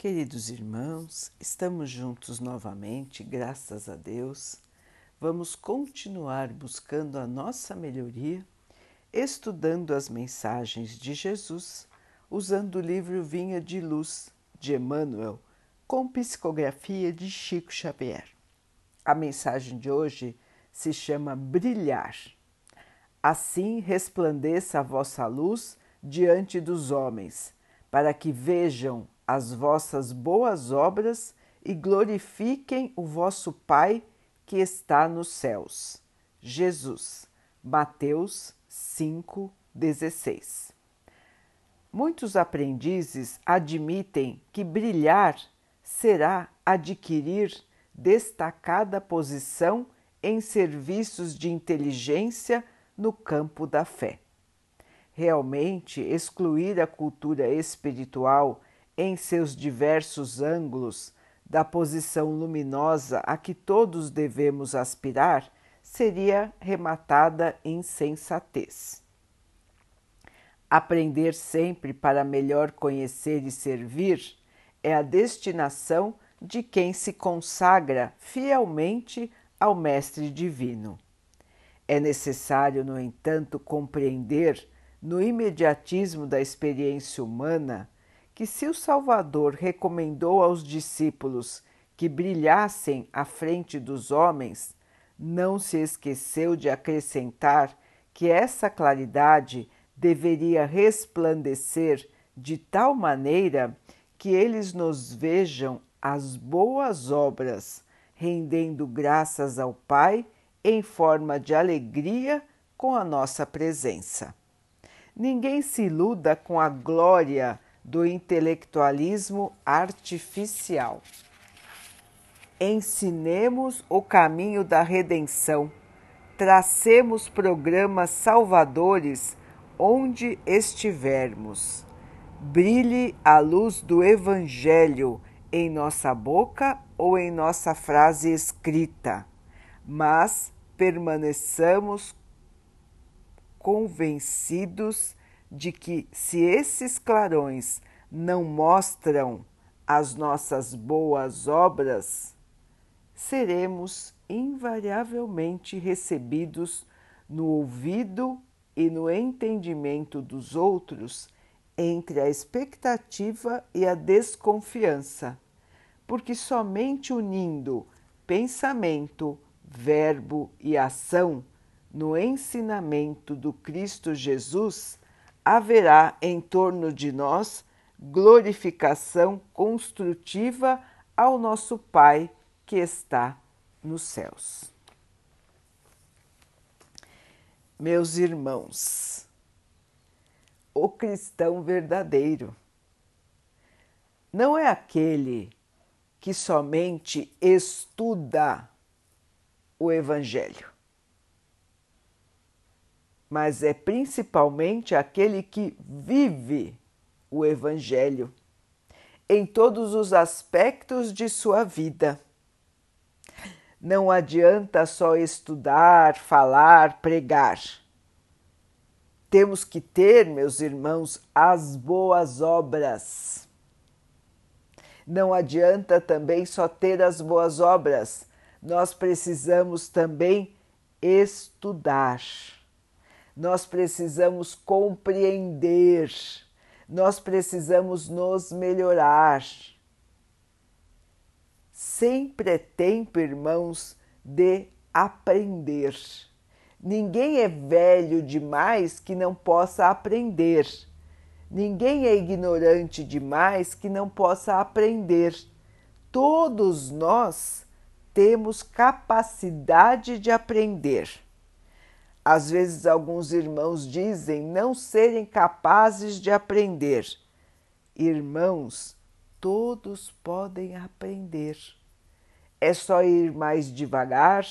Queridos irmãos, estamos juntos novamente, graças a Deus. Vamos continuar buscando a nossa melhoria, estudando as mensagens de Jesus, usando o livro Vinha de Luz de Emmanuel, com psicografia de Chico Xavier. A mensagem de hoje se chama Brilhar. Assim resplandeça a vossa luz diante dos homens, para que vejam as vossas boas obras e glorifiquem o vosso Pai que está nos céus. Jesus, Mateus 5,16. Muitos aprendizes admitem que brilhar será adquirir destacada posição em serviços de inteligência no campo da fé. Realmente, excluir a cultura espiritual em seus diversos ângulos da posição luminosa a que todos devemos aspirar seria rematada insensatez. Aprender sempre para melhor conhecer e servir é a destinação de quem se consagra fielmente ao Mestre Divino. É necessário, no entanto, compreender, no imediatismo da experiência humana, que se o Salvador recomendou aos discípulos que brilhassem à frente dos homens, não se esqueceu de acrescentar que essa claridade deveria resplandecer de tal maneira que eles nos vejam as boas obras, rendendo graças ao Pai em forma de alegria com a nossa presença. Ninguém se iluda com a glória do intelectualismo artificial. Ensinemos o caminho da redenção, tracemos programas salvadores onde estivermos. Brilhe a luz do Evangelho em nossa boca ou em nossa frase escrita, mas permaneçamos convencidos de que, se esses clarões não mostram as nossas boas obras, seremos invariavelmente recebidos no ouvido e no entendimento dos outros entre a expectativa e a desconfiança, porque somente unindo pensamento, verbo e ação no ensinamento do Cristo Jesus haverá em torno de nós glorificação construtiva ao nosso Pai que está nos céus. Meus irmãos, o cristão verdadeiro não é aquele que somente estuda o Evangelho mas é principalmente aquele que vive o Evangelho em todos os aspectos de sua vida. Não adianta só estudar, falar, pregar. Temos que ter, meus irmãos, as boas obras. Não adianta também só ter as boas obras, nós precisamos também estudar nós precisamos compreender, nós precisamos nos melhorar. Sempre é tempo, irmãos, de aprender. Ninguém é velho demais que não possa aprender. Ninguém é ignorante demais que não possa aprender. Todos nós temos capacidade de aprender. Às vezes, alguns irmãos dizem não serem capazes de aprender. Irmãos, todos podem aprender. É só ir mais devagar,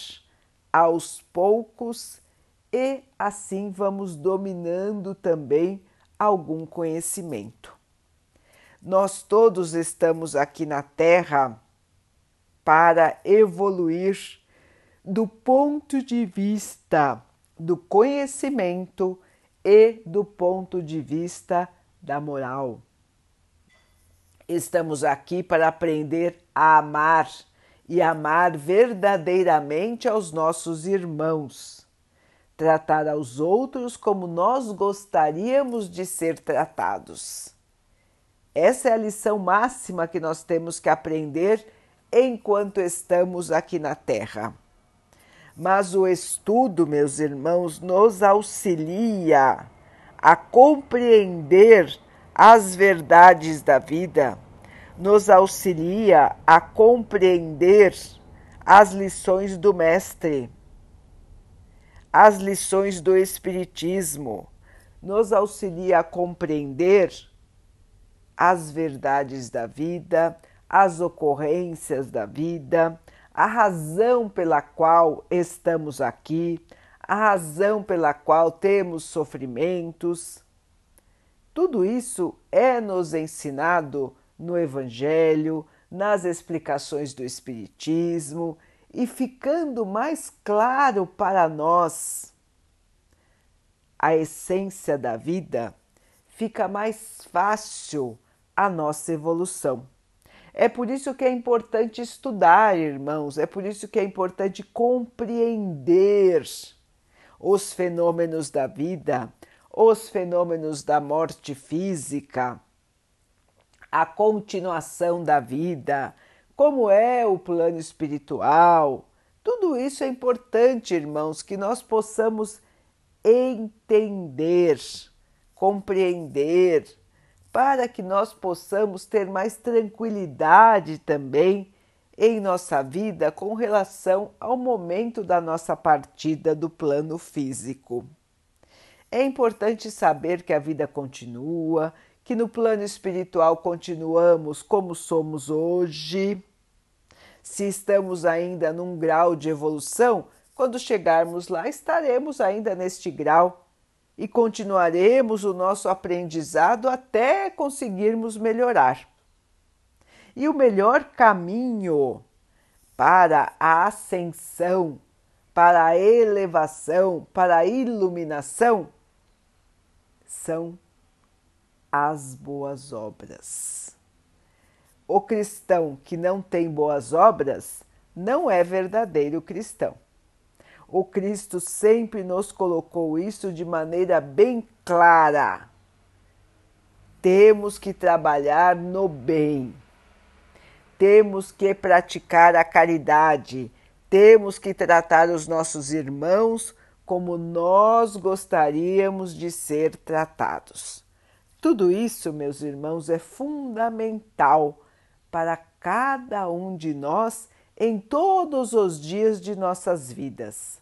aos poucos, e assim vamos dominando também algum conhecimento. Nós todos estamos aqui na Terra para evoluir do ponto de vista do conhecimento e do ponto de vista da moral. Estamos aqui para aprender a amar e amar verdadeiramente aos nossos irmãos. Tratar aos outros como nós gostaríamos de ser tratados. Essa é a lição máxima que nós temos que aprender enquanto estamos aqui na Terra. Mas o estudo, meus irmãos, nos auxilia a compreender as verdades da vida, nos auxilia a compreender as lições do Mestre, as lições do Espiritismo, nos auxilia a compreender as verdades da vida, as ocorrências da vida, a razão pela qual estamos aqui, a razão pela qual temos sofrimentos. Tudo isso é nos ensinado no Evangelho, nas explicações do Espiritismo e ficando mais claro para nós a essência da vida, fica mais fácil a nossa evolução. É por isso que é importante estudar, irmãos, é por isso que é importante compreender os fenômenos da vida, os fenômenos da morte física, a continuação da vida, como é o plano espiritual. Tudo isso é importante, irmãos, que nós possamos entender, compreender, para que nós possamos ter mais tranquilidade também em nossa vida com relação ao momento da nossa partida do plano físico. É importante saber que a vida continua, que no plano espiritual continuamos como somos hoje. Se estamos ainda num grau de evolução, quando chegarmos lá, estaremos ainda neste grau e continuaremos o nosso aprendizado até conseguirmos melhorar. E o melhor caminho para a ascensão, para a elevação, para a iluminação são as boas obras. O cristão que não tem boas obras não é verdadeiro cristão. O Cristo sempre nos colocou isso de maneira bem clara. Temos que trabalhar no bem, temos que praticar a caridade, temos que tratar os nossos irmãos como nós gostaríamos de ser tratados. Tudo isso, meus irmãos, é fundamental para cada um de nós em todos os dias de nossas vidas.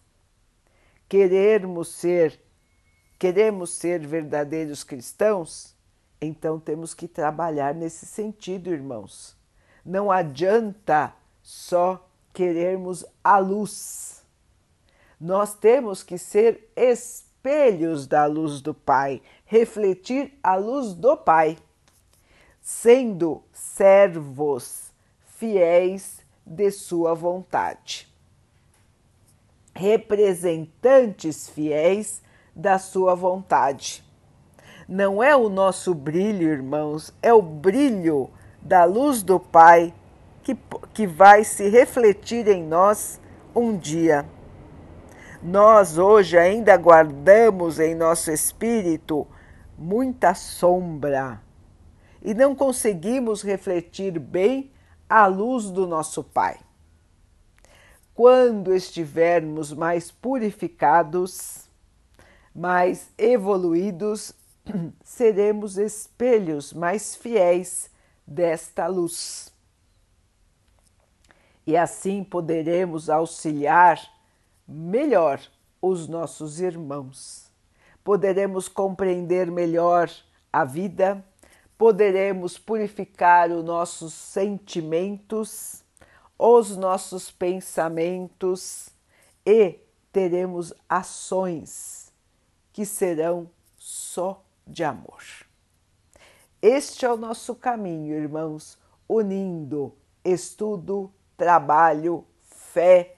Queremos ser, queremos ser verdadeiros cristãos? Então temos que trabalhar nesse sentido, irmãos. Não adianta só querermos a luz. Nós temos que ser espelhos da luz do Pai, refletir a luz do Pai, sendo servos fiéis de sua vontade. Representantes fiéis da sua vontade. Não é o nosso brilho, irmãos, é o brilho da luz do Pai que, que vai se refletir em nós um dia. Nós hoje ainda guardamos em nosso espírito muita sombra e não conseguimos refletir bem à luz do nosso Pai. Quando estivermos mais purificados, mais evoluídos, seremos espelhos mais fiéis desta luz. E assim poderemos auxiliar melhor os nossos irmãos. Poderemos compreender melhor a vida poderemos purificar os nossos sentimentos, os nossos pensamentos e teremos ações que serão só de amor. Este é o nosso caminho, irmãos, unindo estudo, trabalho, fé,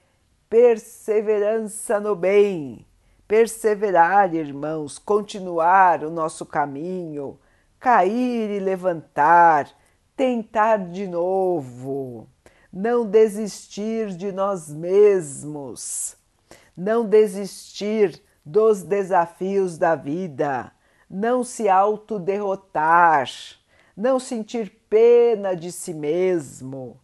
perseverança no bem. Perseverar, irmãos, continuar o nosso caminho cair e levantar, tentar de novo, não desistir de nós mesmos, não desistir dos desafios da vida, não se autoderrotar, não sentir pena de si mesmo.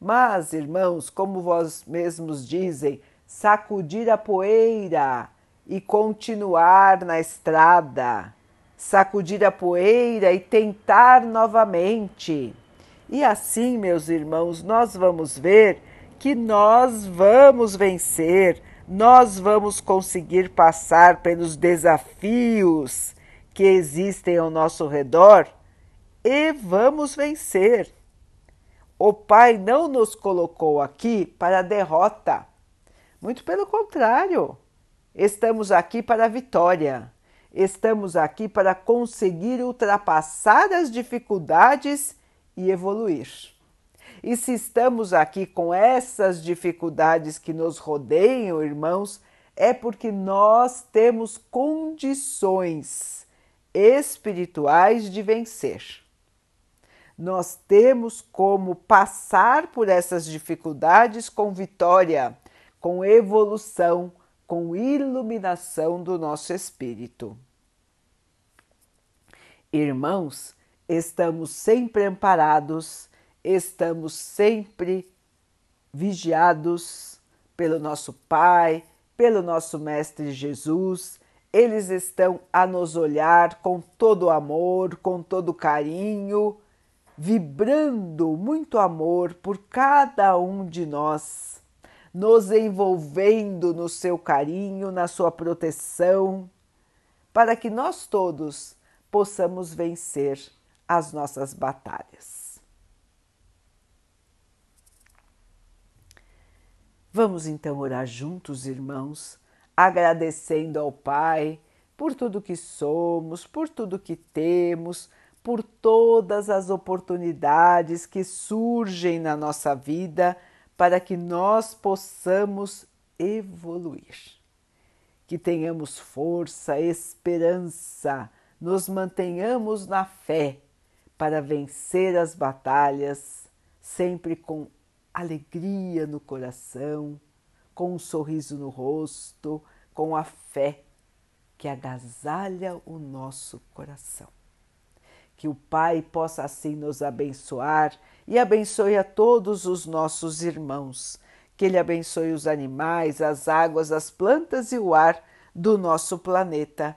Mas, irmãos, como vós mesmos dizem, sacudir a poeira e continuar na estrada, sacudir a poeira e tentar novamente. E assim, meus irmãos, nós vamos ver que nós vamos vencer, nós vamos conseguir passar pelos desafios que existem ao nosso redor e vamos vencer. O Pai não nos colocou aqui para a derrota, muito pelo contrário, estamos aqui para a vitória, estamos aqui para conseguir ultrapassar as dificuldades e evoluir. E se estamos aqui com essas dificuldades que nos rodeiam, irmãos, é porque nós temos condições espirituais de vencer. Nós temos como passar por essas dificuldades com vitória, com evolução, com iluminação do nosso espírito. Irmãos, estamos sempre amparados, estamos sempre vigiados pelo nosso Pai, pelo nosso Mestre Jesus. Eles estão a nos olhar com todo amor, com todo carinho, vibrando muito amor por cada um de nós, nos envolvendo no seu carinho, na sua proteção, para que nós todos possamos vencer as nossas batalhas. Vamos então orar juntos, irmãos, agradecendo ao Pai por tudo que somos, por tudo que temos, por todas as oportunidades que surgem na nossa vida para que nós possamos evoluir. Que tenhamos força, esperança, nos mantenhamos na fé para vencer as batalhas, sempre com alegria no coração, com um sorriso no rosto, com a fé que agasalha o nosso coração. Que o Pai possa assim nos abençoar e abençoe a todos os nossos irmãos. Que Ele abençoe os animais, as águas, as plantas e o ar do nosso planeta